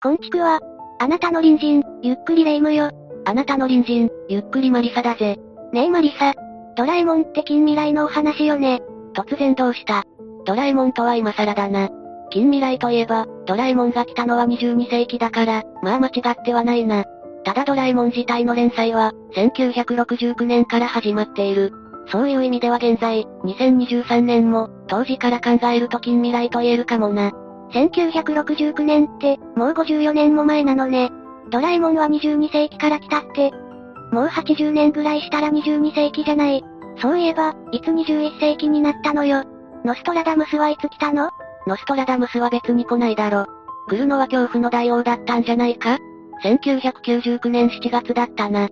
こんちくは、あなたの隣人、ゆっくりレ夢ムよ。あなたの隣人、ゆっくりマリサだぜ。ねえマリサ。ドラえもんって近未来のお話よね。突然どうした？ドラえもんとは今更だな。近未来といえば、ドラえもんが来たのは22世紀だから、まあ間違ってはないな。ただドラえもん自体の連載は、1969年から始まっている。そういう意味では現在、2023年も、当時から考えると近未来と言えるかもな。1969年って、もう54年も前なのね。ドラえもんは22世紀から来たって。もう80年ぐらいしたら22世紀じゃない。そういえば、いつ21世紀になったのよ。ノストラダムスはいつ来たの？ノストラダムスは別に来ないだろ。来るのは恐怖の大王だったんじゃないか ?1999 年7月だったな。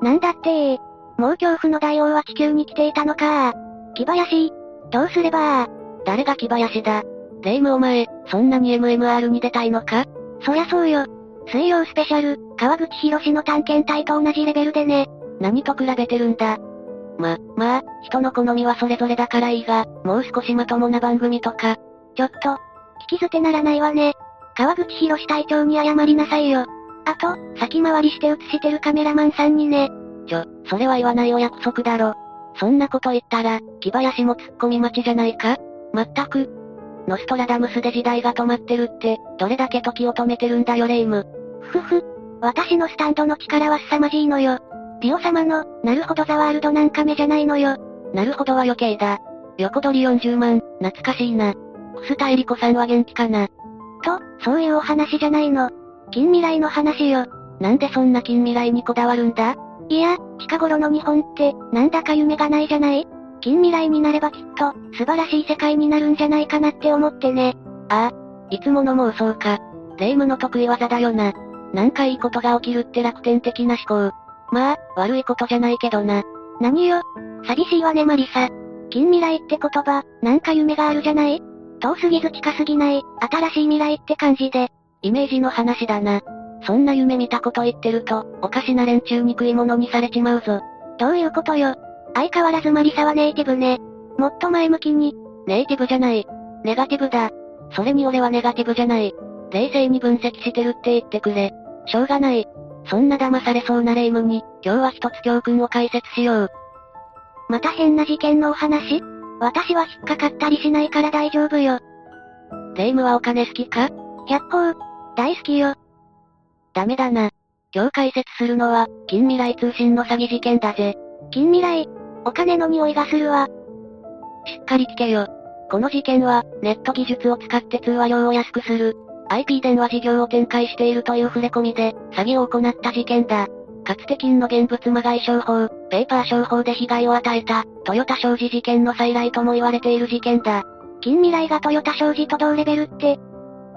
なんだってもう恐怖の大王は地球に来ていたのか木林。どうすれば誰が木林だ？レイムお前、そんなに MMR に出たいのか？そりゃそうよ。水曜スペシャル、川口博士の探検隊と同じレベルでね。何と比べてるんだ？ま、まあ、人の好みはそれぞれだからいいが、もう少しまともな番組とか。ちょっと、聞き捨てならないわね。川口博士隊長に謝りなさいよ。あと、先回りして映してるカメラマンさんにね。ちょ、それは言わないお約束だろ。そんなこと言ったら、木林も突っ込み待ちじゃないか？まったく。ノストラダムスで時代が止まってるって、どれだけ時を止めてるんだよレイム。ふふ。私のスタンドの力は凄まじいのよ。ピオ様の、なるほどザワールドなんか目じゃないのよ。なるほどは余計だ。横取り40万、懐かしいな。クスタエリコさんは元気かな。と、そういうお話じゃないの。近未来の話よ。なんでそんな近未来にこだわるんだ？いや、近頃の日本って、なんだか夢がないじゃない？近未来になればきっと、素晴らしい世界になるんじゃないかなって思ってね。ああ、いつもの妄想か。霊夢の得意技だよな。なんかいいことが起きるって楽天的な思考。まあ、悪いことじゃないけどな。何よ。寂しいわねマリサ。近未来って言葉、なんか夢があるじゃない？遠すぎず近すぎない、新しい未来って感じで。イメージの話だな。そんな夢見たこと言ってると、おかしな連中に食い物にされちまうぞ。どういうことよ。相変わらずマリサはネイティブね。もっと前向きに。ネイティブじゃない。ネガティブだ。それに俺はネガティブじゃない。冷静に分析してるって言ってくれ。しょうがない。そんな騙されそうな霊夢に、今日は一つ教訓を解説しよう。また変な事件のお話？私は引っかかったりしないから大丈夫よ。霊夢はお金好きか？百歩、大好きよ。ダメだな。今日解説するのは、近未来通信の詐欺事件だぜ。近未来お金の匂いがするわ。しっかり聞けよ。この事件は、ネット技術を使って通話料を安くする、IP 電話事業を展開しているという触れ込みで、詐欺を行った事件だ。かつて金の現物まがい商法、ペーパー商法で被害を与えた、トヨタ商事事件の再来とも言われている事件だ。近未来がトヨタ商事と同レベルって、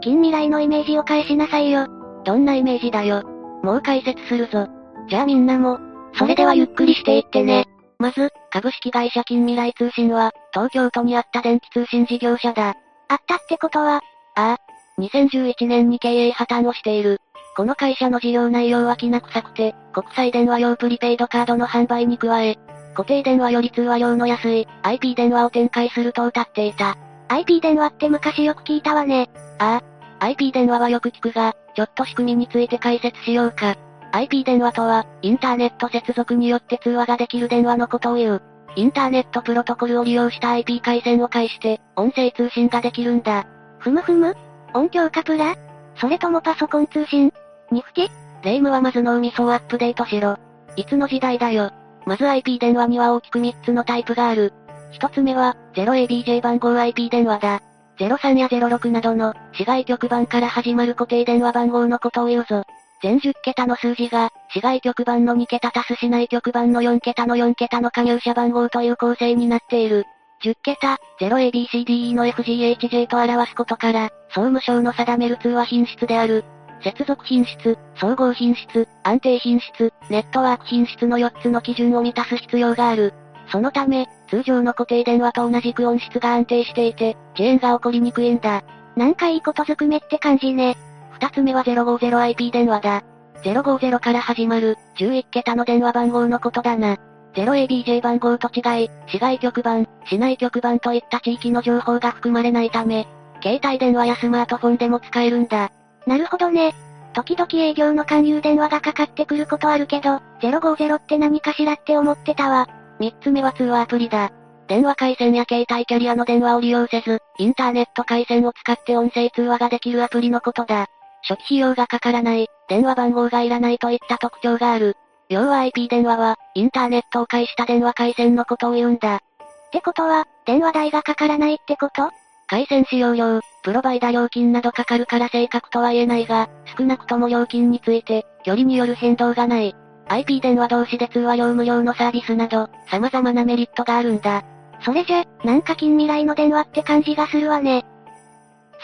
近未来のイメージを返しなさいよ。どんなイメージだよ。もう解説するぞ。じゃあみんなも、それではゆっくりしていってね。まず、株式会社近未来通信は、東京都にあった電気通信事業者だ。あったってことは、ああ、2011年に経営破綻をしている。この会社の事業内容はきな臭くて、国際電話用プリペイドカードの販売に加え、固定電話より通話料の安い IP 電話を展開すると謳っていた。IP 電話って昔よく聞いたわね。ああ、IP 電話はよく聞くが、ちょっと仕組みについて解説しようか。IP 電話とは、インターネット接続によって通話ができる電話のことを言う。インターネットプロトコルを利用した IP 回線を介して、音声通信ができるんだ。ふむふむ？音響カプラ？それともパソコン通信？に吹き霊夢はまず脳みそをアップデートしろ。いつの時代だよ。まず IP 電話には大きく3つのタイプがある。1つ目は、0ABJ 番号 IP 電話だ。03や06などの、市外局番から始まる固定電話番号のことを言うぞ。全10桁の数字が、市外局番の2桁足す市内局番の4桁の4桁の加入者番号という構成になっている。10桁、0ABCDE の FGHJ と表すことから、総務省の定める通話品質である、接続品質、総合品質、安定品質、ネットワーク品質の4つの基準を満たす必要がある。そのため、通常の固定電話と同じく音質が安定していて、遅延が起こりにくいんだ。なんかいいことずくめって感じね。二つ目は 050IP 電話だ。050から始まる、11桁の電話番号のことだな。0ABJ 番号と違い、市外局番、市内局番といった地域の情報が含まれないため、携帯電話やスマートフォンでも使えるんだ。なるほどね。時々営業の勧誘電話がかかってくることあるけど、050って何かしらって思ってたわ。三つ目は通話アプリだ。電話回線や携帯キャリアの電話を利用せず、インターネット回線を使って音声通話ができるアプリのことだ。初期費用がかからない、電話番号がいらないといった特徴がある。要は IP 電話は、インターネットを介した電話回線のことを言うんだ。ってことは、電話代がかからないってこと？回線使用料、プロバイダ料金などかかるから正確とは言えないが、少なくとも料金について、距離による変動がない。IP 電話同士で通話料無料のサービスなど、様々なメリットがあるんだ。それじゃ、なんか近未来の電話って感じがするわね。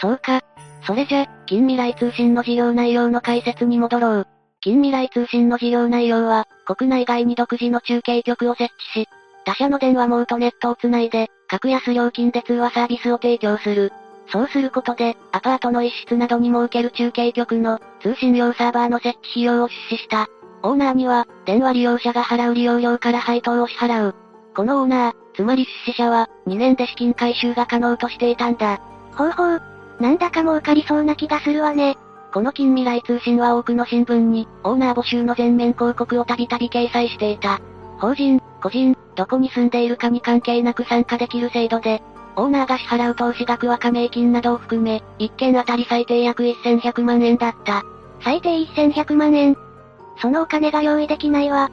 そうか。それじゃ、近未来通信の事業内容の解説に戻ろう。近未来通信の事業内容は、国内外に独自の中継局を設置し、他社の電話網とネットをつないで、格安料金で通話サービスを提供する。そうすることで、アパートの一室などに設ける中継局の通信用サーバーの設置費用を出資した。オーナーには、電話利用者が払う利用料から配当を支払う。このオーナー、つまり出資者は、2年で資金回収が可能としていたんだ。ほうほう。なんだか儲かりそうな気がするわね。この近未来通信は多くの新聞に、オーナー募集の全面広告をたびたび掲載していた。法人、個人、どこに住んでいるかに関係なく参加できる制度で、オーナーが支払う投資額は加盟金などを含め、1件あたり最低約1100万円だった。最低1100万円そのお金が用意できないわ。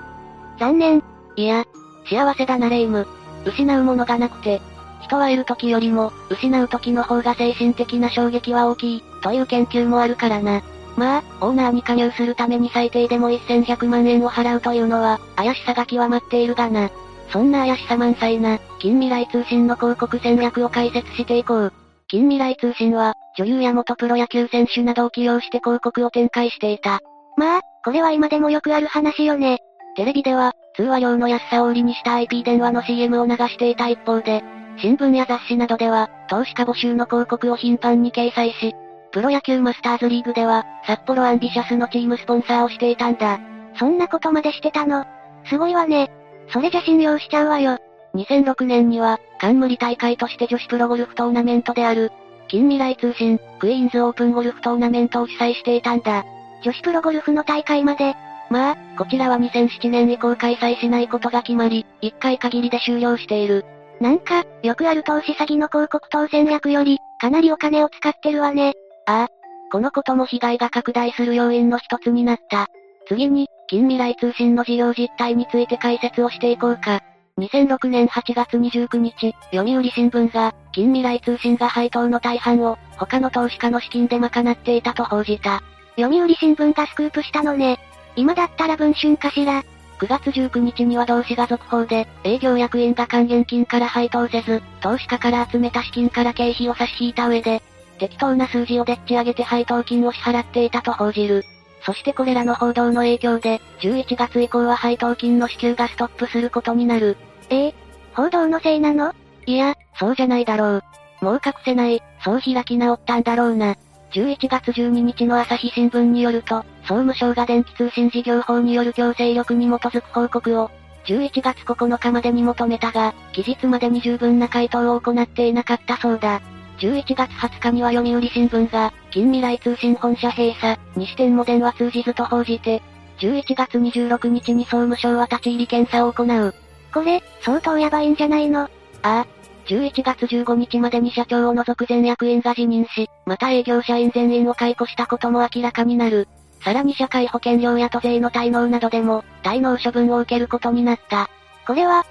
残念。いや、幸せだなレイム。失うものがなくて、人はいる時よりも、失う時の方が精神的な衝撃は大きい、という研究もあるからな。まあ、オーナーに加入するために最低でも1100万円を払うというのは、怪しさが極まっているがな。そんな怪しさ満載な、近未来通信の広告戦略を解説していこう。近未来通信は、女優や元プロ野球選手などを起用して広告を展開していた。まあ、これは今でもよくある話よね。テレビでは、通話料の安さを売りにした IP 電話の CM を流していた一方で、新聞や雑誌などでは、投資家募集の広告を頻繁に掲載し、プロ野球マスターズリーグでは、札幌アンビシャスのチームスポンサーをしていたんだ。そんなことまでしてたの？すごいわね。それじゃ信用しちゃうわよ。2006年には、冠大会として女子プロゴルフトーナメントである、近未来通信、クイーンズオープンゴルフトーナメントを主催していたんだ。女子プロゴルフの大会まで。まあ、こちらは2007年以降開催しないことが決まり、1回限りで終了している。なんか、よくある投資詐欺の広告等戦略より、かなりお金を使ってるわね。ああ。このことも被害が拡大する要因の一つになった。次に、近未来通信の事業実態について解説をしていこうか。2006年8月29日、読売新聞が、近未来通信が配当の大半を、他の投資家の資金で賄っていたと報じた。読売新聞がスクープしたのね。今だったら文春かしら。9月19日には同志が続報で、営業役員が還元金から配当せず、投資家から集めた資金から経費を差し引いた上で、適当な数字をでっち上げて配当金を支払っていたと報じる。そしてこれらの報道の影響で、11月以降は配当金の支給がストップすることになる。ええ報道のせいなの？いや、そうじゃないだろう。もう隠せない、そう開き直ったんだろうな。11月12日の朝日新聞によると、総務省が電気通信事業法による強制力に基づく報告を、11月9日までに求めたが、期日までに十分な回答を行っていなかったそうだ。11月20日には読売新聞が、近未来通信本社閉鎖、にしてんも電話通じずと報じて、11月26日に総務省は立ち入り検査を行う。これ、相当やばいんじゃないの？ああ、11月15日までに社長を除く全役員が辞任し、また営業社員全員を解雇したことも明らかになる。さらに社会保険料や都税の滞納などでも、滞納処分を受けることになった。これは、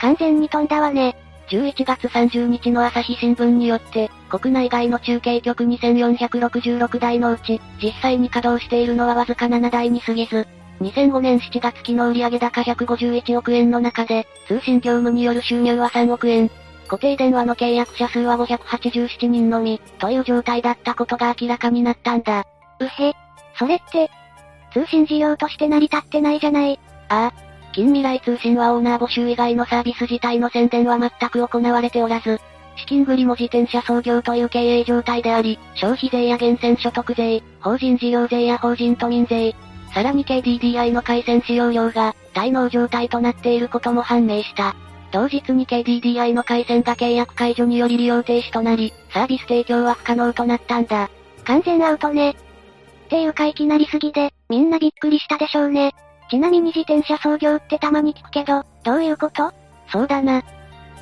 完全に飛んだわね。11月30日の朝日新聞によって、国内外の中継局2466台のうち、実際に稼働しているのはわずか7台に過ぎず、2005年7月期の売上高151億円の中で、通信業務による収入は3億円、固定電話の契約者数は587人のみ、という状態だったことが明らかになったんだ。うへ。それって、通信事業として成り立ってないじゃない。ああ。近未来通信はオーナー募集以外のサービス自体の宣伝は全く行われておらず、資金繰りも自転車創業という経営状態であり、消費税や源泉所得税、法人事業税や法人都民税、さらに KDDI の回線使用料が、滞納状態となっていることも判明した。同日に KDDI の回線が契約解除により利用停止となり、サービス提供は不可能となったんだ。完全アウトね。っていうかいきなりすぎで、みんなびっくりしたでしょうね。ちなみに自転車操業ってたまに聞くけど、どういうこと？そうだな。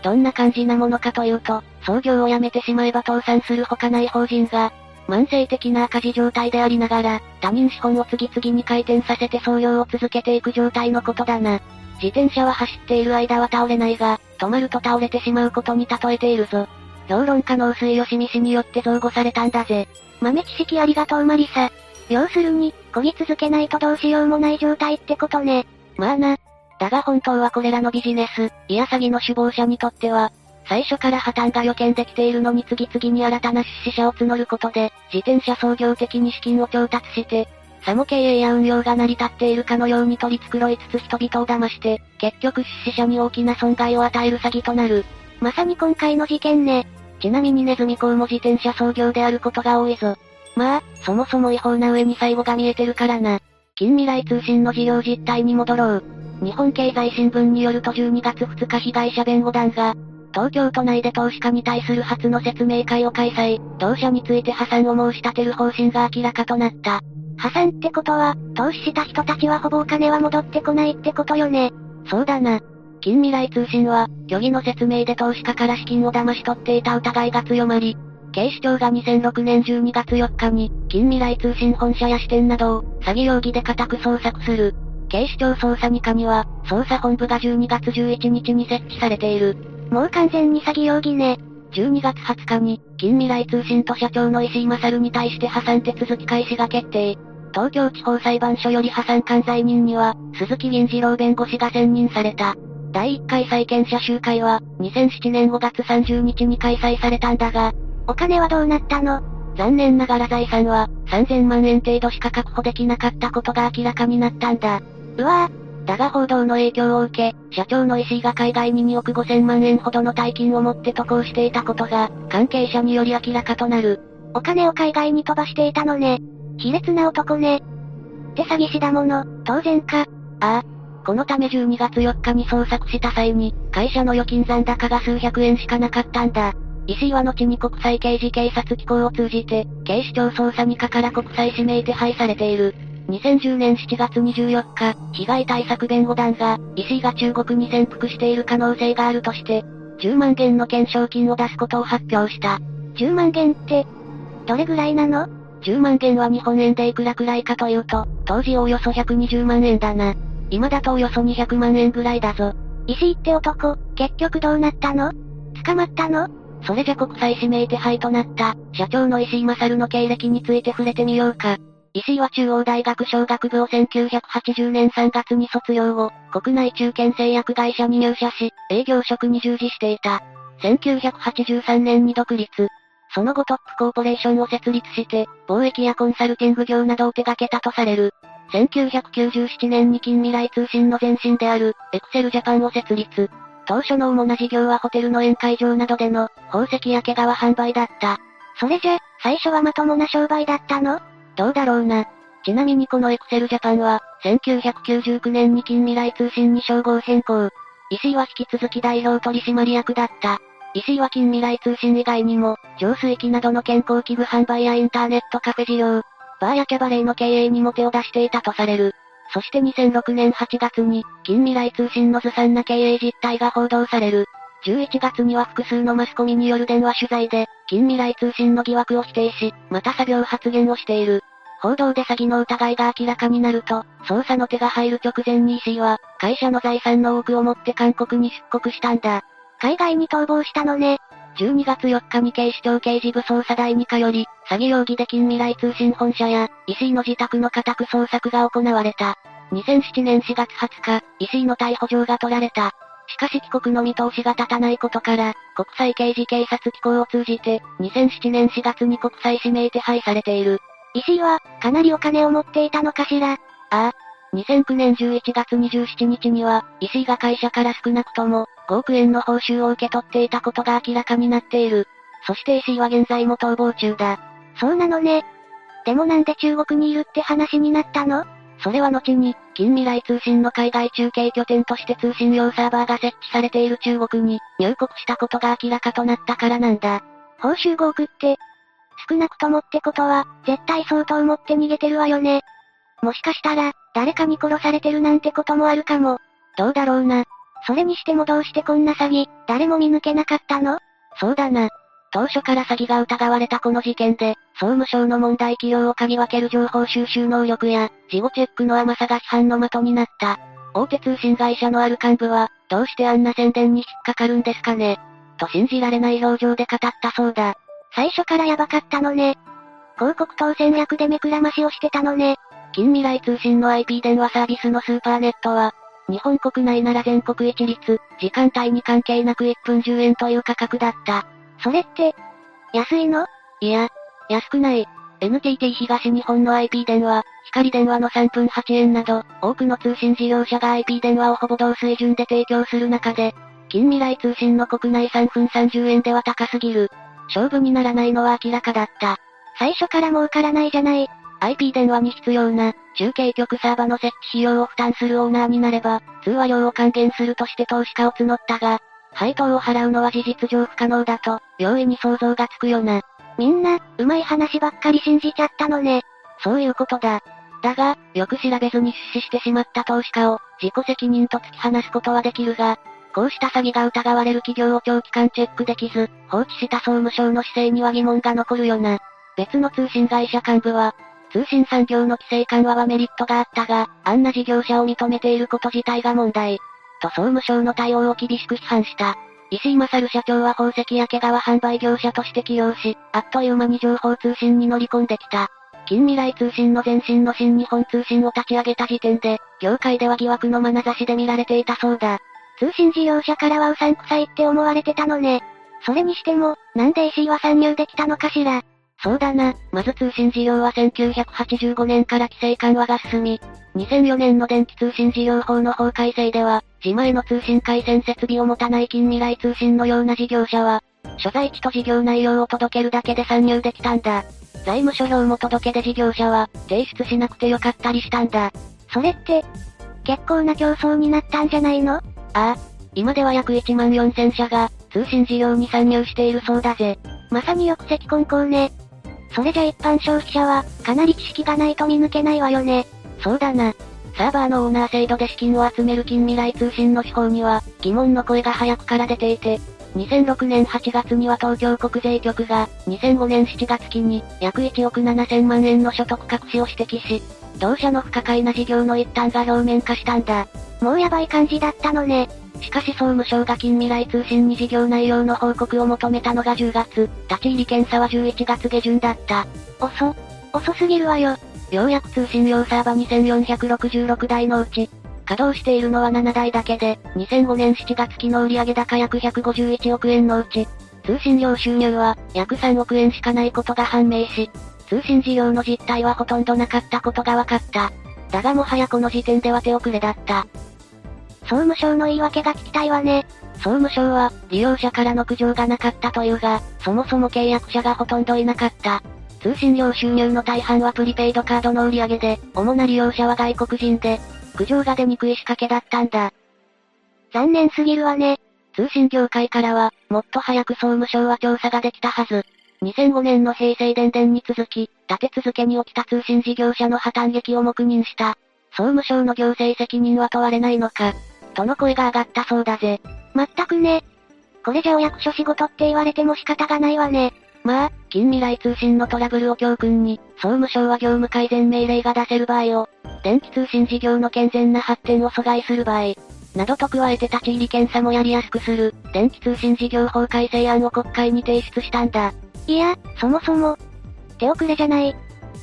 どんな感じなものかというと、操業をやめてしまえば倒産するほかない法人が、慢性的な赤字状態でありながら、他人資本を次々に回転させて操業を続けていく状態のことだな。自転車は走っている間は倒れないが、止まると倒れてしまうことに例えているぞ。評論家の薄井義美氏によって造語されたんだぜ。豆知識ありがとうマリサ。要するに、漕ぎ続けないとどうしようもない状態ってことね。まあな。だが本当はこれらのビジネス、いや詐欺の首謀者にとっては、最初から破綻が予見できているのに次々に新たな出資者を募ることで、自転車創業的に資金を調達して、さも経営や運用が成り立っているかのように取り繕いつつ人々を騙して、結局出資者に大きな損害を与える詐欺となる。まさに今回の事件ね。ちなみにネズミ講も自転車創業であることが多いぞ。まあ、そもそも違法な上に最後が見えてるからな。近未来通信の事業実態に戻ろう。日本経済新聞によると12月2日被害者弁護団が、東京都内で投資家に対する初の説明会を開催、同社について破産を申し立てる方針が明らかとなった。破産ってことは、投資した人たちはほぼお金は戻ってこないってことよね。そうだな。近未来通信は、虚偽の説明で投資家から資金を騙し取っていた疑いが強まり、警視庁が2006年12月4日に、近未来通信本社や支店などを、詐欺容疑で家宅捜索する。警視庁捜査2課には、捜査本部が12月11日に設置されている。もう完全に詐欺容疑ね。12月20日に、近未来通信と社長の石井勝に対して破産手続き開始が決定。東京地方裁判所より破産管財人には、鈴木銀次郎弁護士が選任された。第1回債権者集会は、2007年5月30日に開催されたんだが、お金はどうなったの？残念ながら財産は、3000万円程度しか確保できなかったことが明らかになったんだ。うわぁ、だが報道の影響を受け、社長の石井が海外に2億5000万円ほどの大金を持って渡航していたことが、関係者により明らかとなる。お金を海外に飛ばしていたのね。卑劣な男ね。って詐欺師だもの、当然か。ああ。このため12月4日に捜索した際に、会社の預金残高が数百円しかなかったんだ。石井は後に国際刑事警察機構を通じて、警視庁捜査2課から国際指名手配されている。2010年7月24日、被害対策弁護団が、石井が中国に潜伏している可能性があるとして、10万元の懸賞金を出すことを発表した。10万元って、どれぐらいなの ?10 万元は日本円でいくらくらいかというと、当時およそ120万円だな。今だとおよそ200万円ぐらいだぞ。石井って男、結局どうなったの？捕まったの？それじゃ国際指名手配となった、社長の石井勝の経歴について触れてみようか。石井は中央大学商学部を1980年3月に卒業後、国内中堅製薬会社に入社し、営業職に従事していた。1983年に独立。その後トップコーポレーションを設立して、貿易やコンサルティング業などを手掛けたとされる。1997年に近未来通信の前身である、エクセルジャパンを設立。当初の主な事業はホテルの宴会場などでの、宝石や毛皮販売だった。それじゃ、最初はまともな商売だったの？どうだろうな。ちなみにこのエクセルジャパンは、1999年に近未来通信に称号変更。石井は引き続き代表取締役だった。石井は近未来通信以外にも、浄水器などの健康器具販売やインターネットカフェ事業、バーやキャバレーの経営にも手を出していたとされる。そして2006年8月に、近未来通信のずさんな経営実態が報道される。11月には複数のマスコミによる電話取材で、近未来通信の疑惑を否定し、また作業発言をしている。報道で詐欺の疑いが明らかになると、捜査の手が入る直前に石井は、会社の財産の多くを持って韓国に出国したんだ。海外に逃亡したのね。12月4日に警視庁刑事部捜査第2課より、詐欺容疑で近未来通信本社や、石井の自宅の家宅捜索が行われた。2007年4月20日、石井の逮捕状が取られた。しかし帰国の見通しが立たないことから、国際刑事警察機構を通じて、2007年4月に国際指名手配されている。石井は、かなりお金を持っていたのかしらああ。2009年11月27日には、石井が会社から少なくとも、5億円の報酬を受け取っていたことが明らかになっている。そして石井は現在も逃亡中だ。そうなのね。でもなんで中国にいるって話になったの？それは後に、近未来通信の海外中継拠点として通信用サーバーが設置されている中国に入国したことが明らかとなったからなんだ。報酬5億って、少なくともってことは、絶対相当持って逃げてるわよね。もしかしたら、誰かに殺されてるなんてこともあるかも。どうだろうな。それにしてもどうしてこんな詐欺、誰も見抜けなかったの？そうだな。当初から詐欺が疑われたこの事件で、総務省の問題企業を嗅ぎ分ける情報収集能力や、事後チェックの甘さが批判の的になった。大手通信会社のある幹部は、どうしてあんな宣伝に引っかかるんですかね？と信じられない表情で語ったそうだ。最初からヤバかったのね。広告等戦略で目くらましをしてたのね。近未来通信の IP 電話サービスのスーパーネットは、日本国内なら全国一律、時間帯に関係なく1分10円という価格だった。それって、安いの？いや、安くない。NTT 東日本の IP 電話、光電話の3分8円など、多くの通信事業者が IP 電話をほぼ同水準で提供する中で、近未来通信の国内3分30円では高すぎる。勝負にならないのは明らかだった。最初から儲からないじゃない。IP 電話に必要な、中継局サーバの設置費用を負担するオーナーになれば、通話料を還元するとして投資家を募ったが、配当を払うのは事実上不可能だと、容易に想像がつくよな。みんな、うまい話ばっかり信じちゃったのね。そういうことだ。だが、よく調べずに出資してしまった投資家を、自己責任と突き放すことはできるが、こうした詐欺が疑われる企業を長期間チェックできず、放置した総務省の姿勢には疑問が残るよな。別の通信会社幹部は、通信産業の規制緩和はメリットがあったが、あんな事業者を認めていること自体が問題。と総務省の対応を厳しく批判した。石井勝社長は宝石や毛皮販売業者として起用し、あっという間に情報通信に乗り込んできた。近未来通信の前身の新日本通信を立ち上げた時点で、業界では疑惑の眼差しで見られていたそうだ。通信事業者からはうさんくさいって思われてたのね。それにしても、なんで石井は参入できたのかしら。そうだな、まず通信事業は1985年から規制緩和が進み、2004年の電気通信事業法の法改正では、自前の通信回線設備を持たない近未来通信のような事業者は、所在地と事業内容を届けるだけで参入できたんだ。財務諸表も届けで事業者は、提出しなくてよかったりしたんだ。それって、結構な競争になったんじゃないの？ああ。今では約1万4000社が、通信事業に参入しているそうだぜ。まさによく赤混交ね。それじゃ一般消費者は、かなり知識がないと見抜けないわよね。そうだな。サーバーのオーナー制度で資金を集める近未来通信の手法には、疑問の声が早くから出ていて、2006年8月には東京国税局が、2005年7月期に、約1億7000万円の所得隠しを指摘し、同社の不可解な事業の一端が表面化したんだ。もうやばい感じだったのね。しかし総務省が近未来通信に事業内容の報告を求めたのが10月、立ち入り検査は11月下旬だった。遅、遅すぎるわよ。ようやく通信用サーバー2466台のうち、稼働しているのは7台だけで、2005年7月期の売上高約151億円のうち、通信料収入は約3億円しかないことが判明し、通信事業の実態はほとんどなかったことが分かった。だがもはやこの時点では手遅れだった。総務省の言い訳が聞きたいわね。総務省は、利用者からの苦情がなかったというが、そもそも契約者がほとんどいなかった。通信料収入の大半はプリペイドカードの売り上げで、主な利用者は外国人で、苦情が出にくい仕掛けだったんだ。残念すぎるわね。通信業界からは、もっと早く総務省は調査ができたはず。2005年の平成電電に続き、立て続けに起きた通信事業者の破綻劇を黙認した。総務省の行政責任は問われないのか。との声が上がったそうだぜ。まったくね。これじゃお役所仕事って言われても仕方がないわね。まあ、近未来通信のトラブルを教訓に、総務省は業務改善命令が出せる場合を、電気通信事業の健全な発展を阻害する場合、などと加えて立ち入り検査もやりやすくする、電気通信事業法改正案を国会に提出したんだ。いや、そもそも、手遅れじゃない。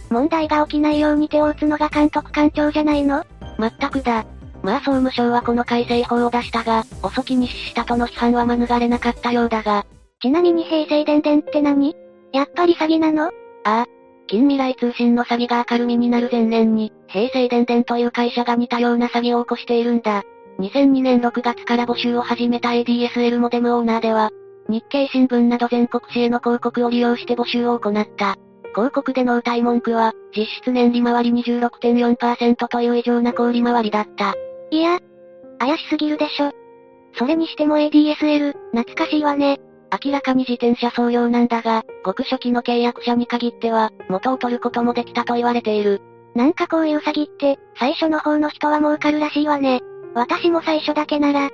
問題が起きないように手を打つのが監督官庁じゃないの？まったくだ。まあ総務省はこの改正法を出したが、遅きに死したとの批判は免れなかったようだが。ちなみに平成電電って何？やっぱり詐欺なの？ああ。近未来通信の詐欺が明るみになる前年に、平成電電という会社が似たような詐欺を起こしているんだ。2002年6月から募集を始めた ADSL モデムオーナーでは、日経新聞など全国紙への広告を利用して募集を行った。広告での歌い文句は、実質年利回り26.4%という異常な小売回りだった。いや、怪しすぎるでしょ。それにしても ADSL、懐かしいわね。明らかに自転車送料なんだが、ごく初期の契約者に限っては、元を取ることもできたと言われている。なんかこういう詐欺って、最初の方の人は儲かるらしいわね。私も最初だけなら。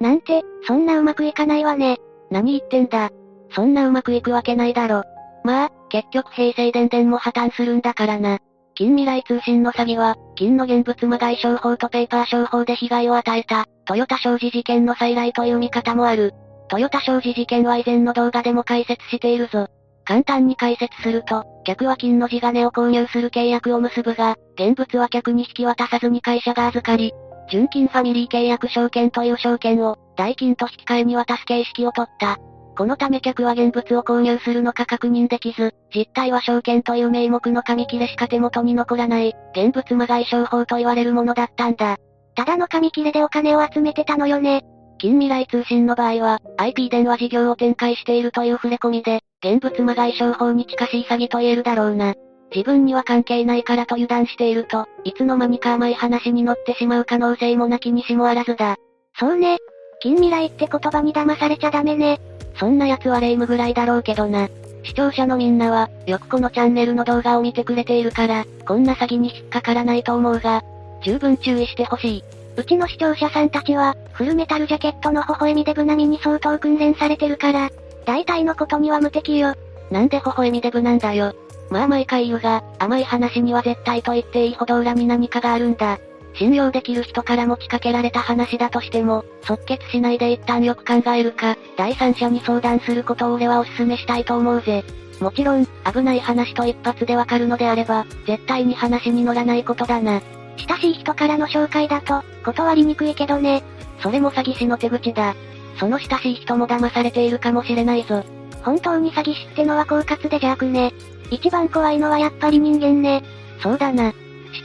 なんて、そんなうまくいかないわね。何言ってんだ。そんなうまくいくわけないだろ。まあ、結局平成電電も破綻するんだからな。近未来通信の詐欺は、金の現物魔害商法とペーパー商法で被害を与えた、トヨタ商事事件の再来という見方もある。トヨタ商事事件は以前の動画でも解説しているぞ。簡単に解説すると、客は金の地金を購入する契約を結ぶが、現物は客に引き渡さずに会社が預かり、純金ファミリー契約証券という証券を、代金と引き換えに渡す形式を取った。このため客は現物を購入するのか確認できず、実態は証券という名目の紙切れしか手元に残らない、現物魔害商法と言われるものだったんだ。ただの紙切れでお金を集めてたのよね。近未来通信の場合は、IP 電話事業を展開しているという触れ込みで、現物魔害商法に近しい詐欺と言えるだろうな。自分には関係ないからと油断していると、いつの間にか甘い話に乗ってしまう可能性もなきにしもあらずだ。そうね。近未来って言葉に騙されちゃダメね。そんな奴はレイムぐらいだろうけどな。視聴者のみんなは、よくこのチャンネルの動画を見てくれているから、こんな詐欺に引っかからないと思うが、十分注意してほしい。うちの視聴者さんたちは、フルメタルジャケットの微笑みデブ並みに相当訓練されてるから、大体のことには無敵よ。なんで微笑みデブなんだよ。まあ毎回言うが、甘い話には絶対と言っていいほど裏に何かがあるんだ。信用できる人から持ちかけられた話だとしても、即決しないで一旦よく考えるか、第三者に相談することを俺はお勧めしたいと思うぜ。もちろん、危ない話と一発でわかるのであれば、絶対に話に乗らないことだな。親しい人からの紹介だと、断りにくいけどね。それも詐欺師の手口だ。その親しい人も騙されているかもしれないぞ。本当に詐欺師ってのは狡猾で邪悪ね。一番怖いのはやっぱり人間ね。そうだな。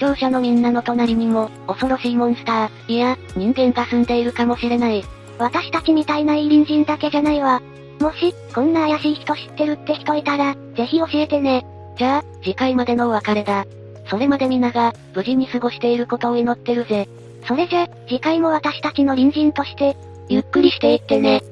視聴者のみんなの隣にも、恐ろしいモンスター、いや、人間が住んでいるかもしれない。私たちみたいない隣人だけじゃないわ。もし、こんな怪しい人知ってるって人いたら、ぜひ教えてね。じゃあ、次回までのお別れだ。それまで皆が、無事に過ごしていることを祈ってるぜ。それじゃ、次回も私たちの隣人として、ゆっくりしていってね。